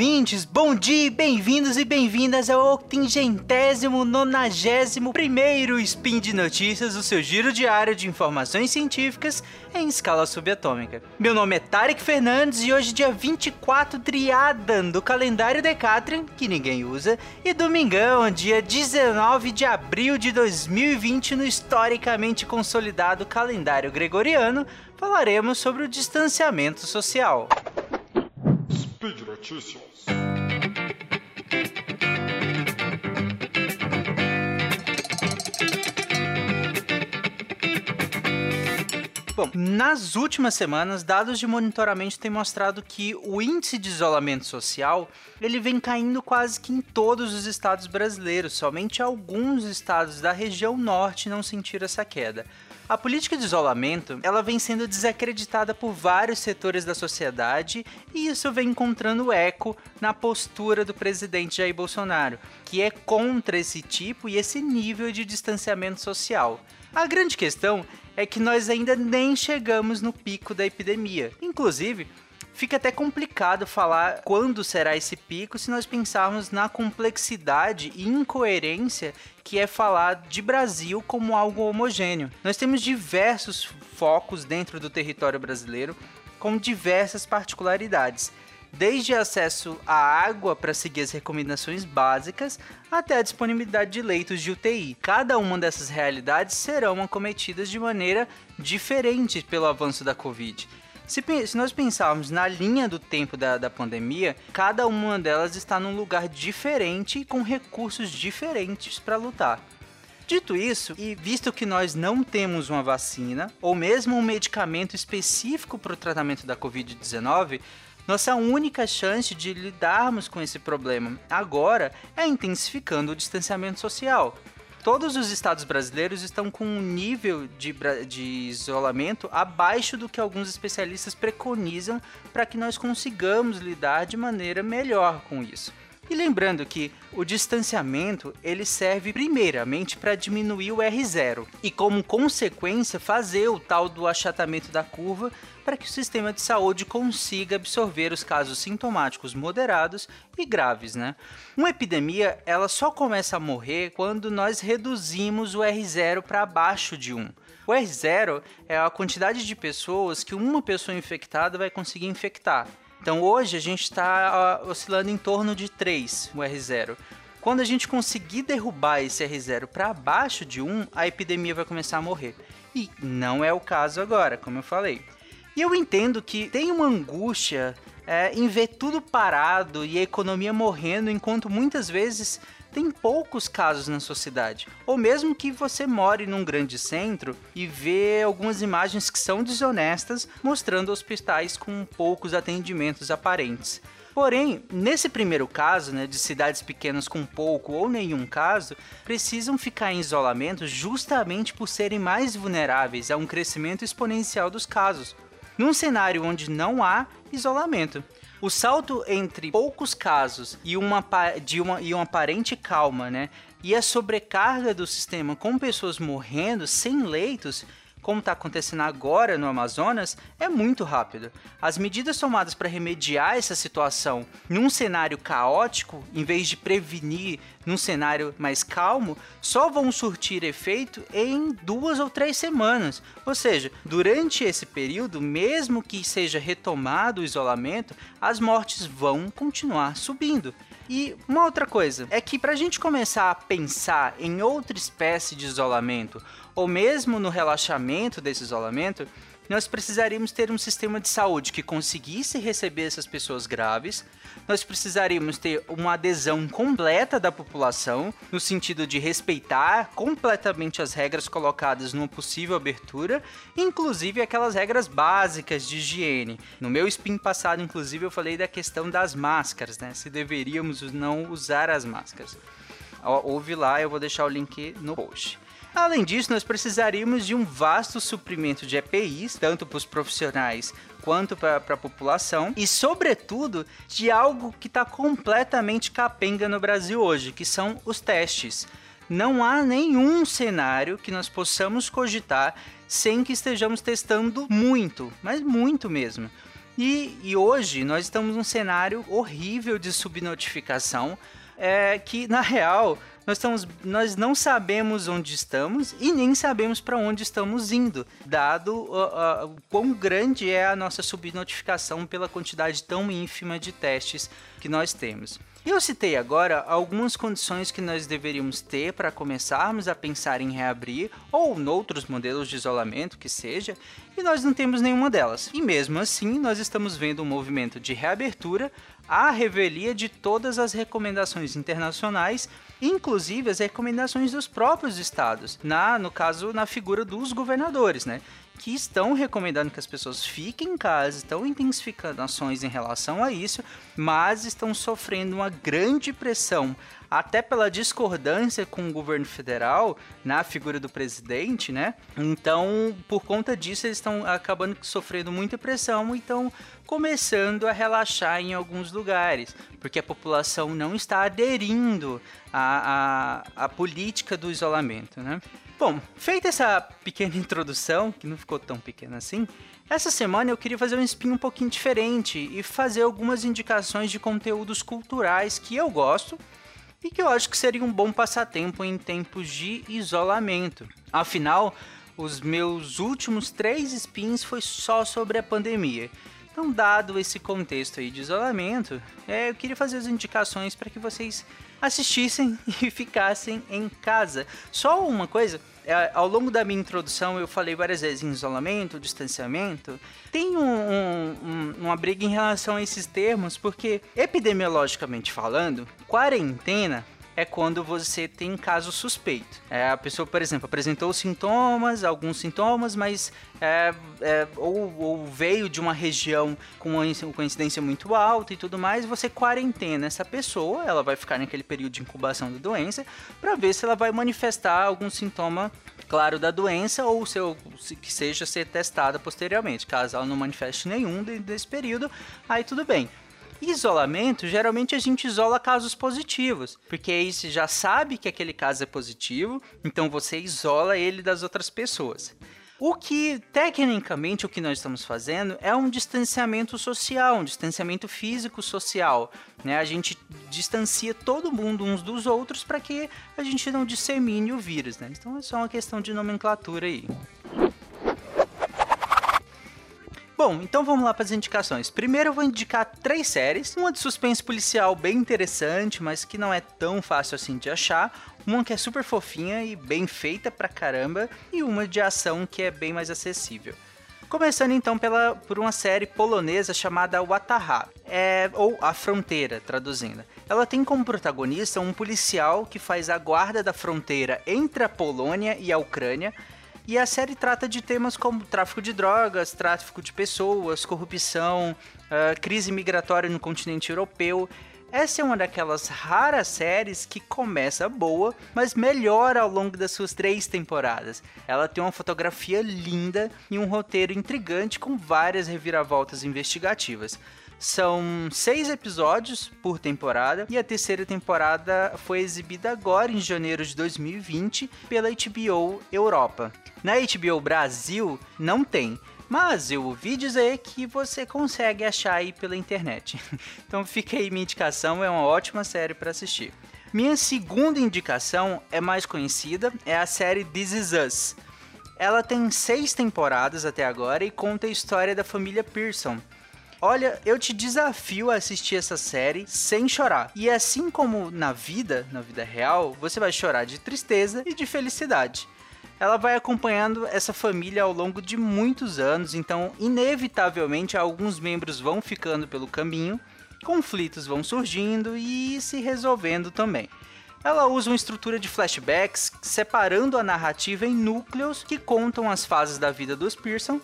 ouvintes, bom dia, bem-vindos e bem-vindas ao octingentésimo, nonagésimo primeiro Spin de Notícias, o seu giro diário de informações científicas em escala subatômica. Meu nome é Tarek Fernandes e hoje dia 24 Driadan do calendário Decatrian, que ninguém usa, e domingão, dia 19 de abril de 2020 no historicamente consolidado calendário gregoriano, falaremos sobre o distanciamento social. Speed Notícias. Bom, nas últimas semanas, dados de monitoramento têm mostrado que o índice de isolamento social ele vem caindo quase que em todos os estados brasileiros. Somente alguns estados da região norte não sentiram essa queda. A política de isolamento, ela vem sendo desacreditada por vários setores da sociedade e isso vem encontrando eco na postura do presidente Jair Bolsonaro, que é contra esse tipo e esse nível de distanciamento social. A grande questão é que nós ainda nem chegamos no pico da epidemia. Inclusive, fica até complicado falar quando será esse pico se nós pensarmos na complexidade e incoerência que é falar de Brasil como algo homogêneo. Nós temos diversos focos dentro do território brasileiro com diversas particularidades desde acesso à água para seguir as recomendações básicas até a disponibilidade de leitos de UTI. Cada uma dessas realidades serão acometidas de maneira diferente pelo avanço da Covid. Se, se, nós pensarmos na linha do tempo da, da pandemia, cada uma delas está num lugar diferente e com recursos diferentes para lutar. Dito isso, e visto que nós não temos uma vacina ou mesmo um medicamento específico para o tratamento da Covid-19, nossa única chance de lidarmos com esse problema agora é intensificando o distanciamento social. Todos os estados brasileiros estão com um nível de, de isolamento abaixo do que alguns especialistas preconizam para que nós consigamos lidar de maneira melhor com isso. E lembrando que o distanciamento ele serve primeiramente para diminuir o R0 e como consequência fazer o tal do achatamento da curva para que o sistema de saúde consiga absorver os casos sintomáticos moderados e graves, né? Uma epidemia, ela só começa a morrer quando nós reduzimos o R0 para abaixo de 1. O R0 é a quantidade de pessoas que uma pessoa infectada vai conseguir infectar. Então hoje a gente está oscilando em torno de 3, o R0. Quando a gente conseguir derrubar esse R0 para abaixo de 1, a epidemia vai começar a morrer. E não é o caso agora, como eu falei. E eu entendo que tem uma angústia é, em ver tudo parado e a economia morrendo, enquanto muitas vezes tem poucos casos na sua cidade. Ou mesmo que você more num grande centro e vê algumas imagens que são desonestas, mostrando hospitais com poucos atendimentos aparentes. Porém, nesse primeiro caso, né, de cidades pequenas com pouco ou nenhum caso, precisam ficar em isolamento justamente por serem mais vulneráveis a um crescimento exponencial dos casos, num cenário onde não há isolamento. O salto entre poucos casos e uma, de uma, e uma aparente calma, né? E a sobrecarga do sistema com pessoas morrendo sem leitos como está acontecendo agora no Amazonas, é muito rápido. As medidas tomadas para remediar essa situação num cenário caótico, em vez de prevenir num cenário mais calmo, só vão surtir efeito em duas ou três semanas. Ou seja, durante esse período, mesmo que seja retomado o isolamento, as mortes vão continuar subindo. E uma outra coisa é que para a gente começar a pensar em outra espécie de isolamento, ou mesmo no relaxamento desse isolamento, nós precisaríamos ter um sistema de saúde que conseguisse receber essas pessoas graves, nós precisaríamos ter uma adesão completa da população, no sentido de respeitar completamente as regras colocadas numa possível abertura, inclusive aquelas regras básicas de higiene. No meu spin passado, inclusive, eu falei da questão das máscaras, né? Se deveríamos não usar as máscaras. Ouve lá, eu vou deixar o link no post. Além disso, nós precisaríamos de um vasto suprimento de EPIs, tanto para os profissionais quanto para a população, e, sobretudo, de algo que está completamente capenga no Brasil hoje, que são os testes. Não há nenhum cenário que nós possamos cogitar sem que estejamos testando muito, mas muito mesmo. E, e hoje nós estamos num cenário horrível de subnotificação, é, que na real nós, estamos, nós não sabemos onde estamos e nem sabemos para onde estamos indo, dado uh, uh, quão grande é a nossa subnotificação pela quantidade tão ínfima de testes que nós temos. Eu citei agora algumas condições que nós deveríamos ter para começarmos a pensar em reabrir ou noutros modelos de isolamento que seja, e nós não temos nenhuma delas. E mesmo assim, nós estamos vendo um movimento de reabertura à revelia de todas as recomendações internacionais, inclusive as recomendações dos próprios estados, na no caso na figura dos governadores, né? Que estão recomendando que as pessoas fiquem em casa, estão intensificando ações em relação a isso, mas estão sofrendo uma grande pressão, até pela discordância com o governo federal na figura do presidente, né? Então, por conta disso, eles estão acabando sofrendo muita pressão e estão começando a relaxar em alguns lugares, porque a população não está aderindo à, à, à política do isolamento, né? Bom, feita essa pequena introdução, que não ficou tão pequena assim, essa semana eu queria fazer um spin um pouquinho diferente e fazer algumas indicações de conteúdos culturais que eu gosto e que eu acho que seria um bom passatempo em tempos de isolamento. Afinal, os meus últimos três spins foi só sobre a pandemia. Então, dado esse contexto aí de isolamento, é, eu queria fazer as indicações para que vocês assistissem e ficassem em casa. Só uma coisa, é, ao longo da minha introdução eu falei várias vezes em isolamento, distanciamento. Tem um, um, um, uma briga em relação a esses termos, porque epidemiologicamente falando, quarentena é quando você tem caso suspeito. É, a pessoa, por exemplo, apresentou sintomas, alguns sintomas, mas é, é, ou, ou, veio de uma região com uma muito alta e tudo mais, você quarentena essa pessoa, ela vai ficar naquele período de incubação da doença, para ver se ela vai manifestar algum sintoma claro da doença ou seu, que seja ser testada posteriormente. Caso ela não manifeste nenhum desse período, aí tudo bem. Isolamento, geralmente a gente isola casos positivos, porque aí você já sabe que aquele caso é positivo, então você isola ele das outras pessoas. O que, tecnicamente, o que nós estamos fazendo é um distanciamento social, um distanciamento físico-social. Né? A gente distancia todo mundo uns dos outros para que a gente não dissemine o vírus. Né? Então é só uma questão de nomenclatura aí. Bom, então vamos lá para as indicações. Primeiro eu vou indicar três séries. Uma de suspense policial bem interessante, mas que não é tão fácil assim de achar. Uma que é super fofinha e bem feita pra caramba. E uma de ação que é bem mais acessível. Começando então pela, por uma série polonesa chamada Wataha, é, ou A Fronteira, traduzindo. Ela tem como protagonista um policial que faz a guarda da fronteira entre a Polônia e a Ucrânia e a série trata de temas como tráfico de drogas, tráfico de pessoas, corrupção, uh, crise migratória no continente europeu. Essa é uma daquelas raras séries que começa boa, mas melhora ao longo das suas três temporadas. Ela tem uma fotografia linda e um roteiro intrigante com várias reviravoltas investigativas. São seis episódios por temporada e a terceira temporada foi exibida agora em janeiro de 2020 pela HBO Europa. Na HBO Brasil não tem, mas eu ouvi dizer que você consegue achar aí pela internet. Então fica aí minha indicação, é uma ótima série para assistir. Minha segunda indicação é mais conhecida, é a série This Is Us. Ela tem seis temporadas até agora e conta a história da família Pearson, Olha, eu te desafio a assistir essa série sem chorar. E assim como na vida, na vida real, você vai chorar de tristeza e de felicidade. Ela vai acompanhando essa família ao longo de muitos anos, então, inevitavelmente, alguns membros vão ficando pelo caminho, conflitos vão surgindo e se resolvendo também. Ela usa uma estrutura de flashbacks, separando a narrativa em núcleos que contam as fases da vida dos Pearson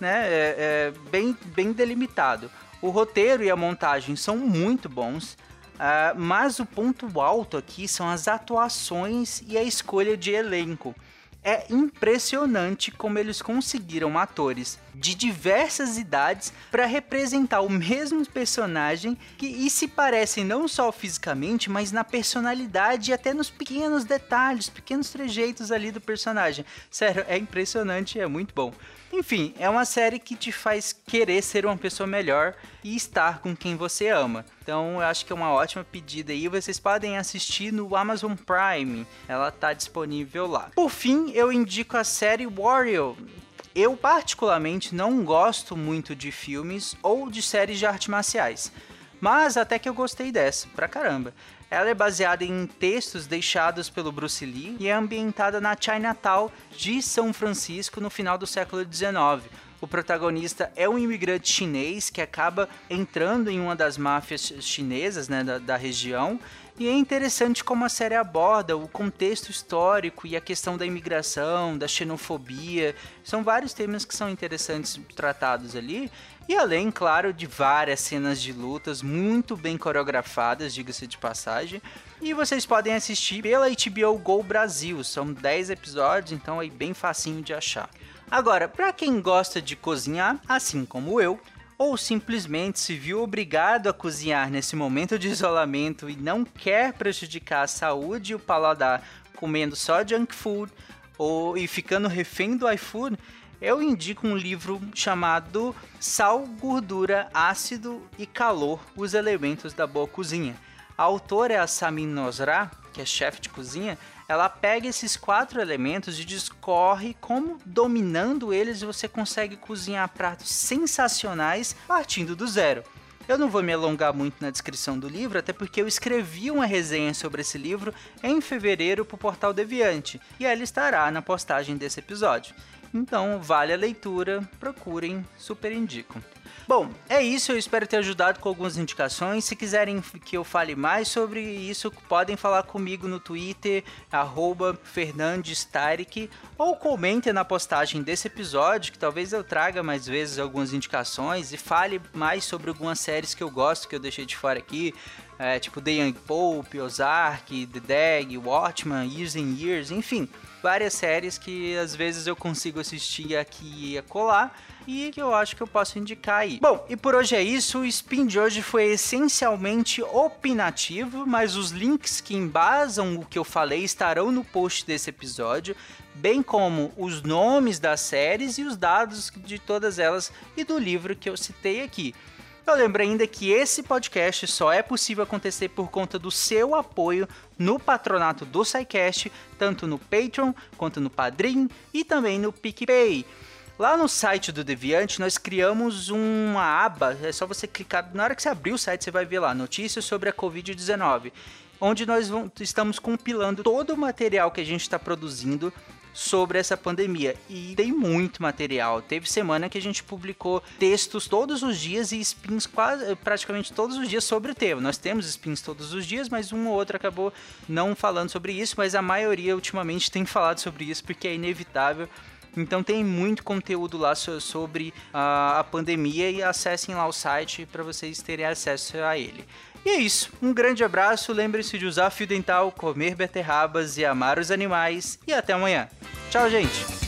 né, é, é bem, bem delimitado. O roteiro e a montagem são muito bons, uh, mas o ponto alto aqui são as atuações e a escolha de elenco. É impressionante como eles conseguiram atores de diversas idades para representar o mesmo personagem que e se parecem não só fisicamente, mas na personalidade e até nos pequenos detalhes, pequenos trejeitos ali do personagem. Sério, é impressionante, é muito bom. Enfim, é uma série que te faz querer ser uma pessoa melhor e estar com quem você ama. Então, eu acho que é uma ótima pedida aí. Vocês podem assistir no Amazon Prime. Ela tá disponível lá. Por fim, eu indico a série Warrior, eu, particularmente, não gosto muito de filmes ou de séries de artes marciais, mas até que eu gostei dessa, pra caramba. Ela é baseada em textos deixados pelo Bruce Lee e é ambientada na Chinatown de São Francisco no final do século XIX. O protagonista é um imigrante chinês que acaba entrando em uma das máfias chinesas né, da, da região e é interessante como a série aborda o contexto histórico e a questão da imigração, da xenofobia. São vários temas que são interessantes tratados ali. E além, claro, de várias cenas de lutas muito bem coreografadas, diga-se de passagem. E vocês podem assistir pela HBO Go Brasil. São 10 episódios, então é bem facinho de achar. Agora, para quem gosta de cozinhar, assim como eu, ou simplesmente se viu obrigado a cozinhar nesse momento de isolamento e não quer prejudicar a saúde e o paladar comendo só junk food ou e ficando refém do iFood, eu indico um livro chamado Sal, Gordura, Ácido e Calor: Os Elementos da Boa Cozinha. A autora é a Samin Nosra, que é chefe de cozinha, ela pega esses quatro elementos e discorre como dominando eles você consegue cozinhar pratos sensacionais partindo do zero. Eu não vou me alongar muito na descrição do livro, até porque eu escrevi uma resenha sobre esse livro em fevereiro para o Portal Deviante, e ela estará na postagem desse episódio. Então, vale a leitura, procurem, super indico. Bom, é isso. Eu espero ter ajudado com algumas indicações. Se quiserem que eu fale mais sobre isso, podem falar comigo no Twitter, FernandesTarik, ou comentem na postagem desse episódio, que talvez eu traga mais vezes algumas indicações e fale mais sobre algumas séries que eu gosto, que eu deixei de fora aqui. É, tipo The Young Pope, Ozark, The Dag, Watchmen, Years and Years, enfim, várias séries que às vezes eu consigo assistir aqui e colar e que eu acho que eu posso indicar aí. Bom, e por hoje é isso. O Spin de hoje foi essencialmente opinativo, mas os links que embasam o que eu falei estarão no post desse episódio, bem como os nomes das séries e os dados de todas elas e do livro que eu citei aqui. Eu lembro ainda que esse podcast só é possível acontecer por conta do seu apoio no patronato do SciCast, tanto no Patreon quanto no Padrim e também no PicPay. Lá no site do Deviante, nós criamos uma aba, é só você clicar, na hora que você abrir o site, você vai ver lá, notícias sobre a Covid-19, onde nós vamos, estamos compilando todo o material que a gente está produzindo sobre essa pandemia. E tem muito material. Teve semana que a gente publicou textos todos os dias e spins quase, praticamente todos os dias sobre o tema. Nós temos spins todos os dias, mas um ou outro acabou não falando sobre isso, mas a maioria ultimamente tem falado sobre isso porque é inevitável então tem muito conteúdo lá sobre a, pandemia e acessem lá o site para vocês terem acesso a ele. E é isso. Um grande abraço, lembre-se de usar fio dental, comer beterrabas e amar os animais. E até amanhã. Tchau, gente!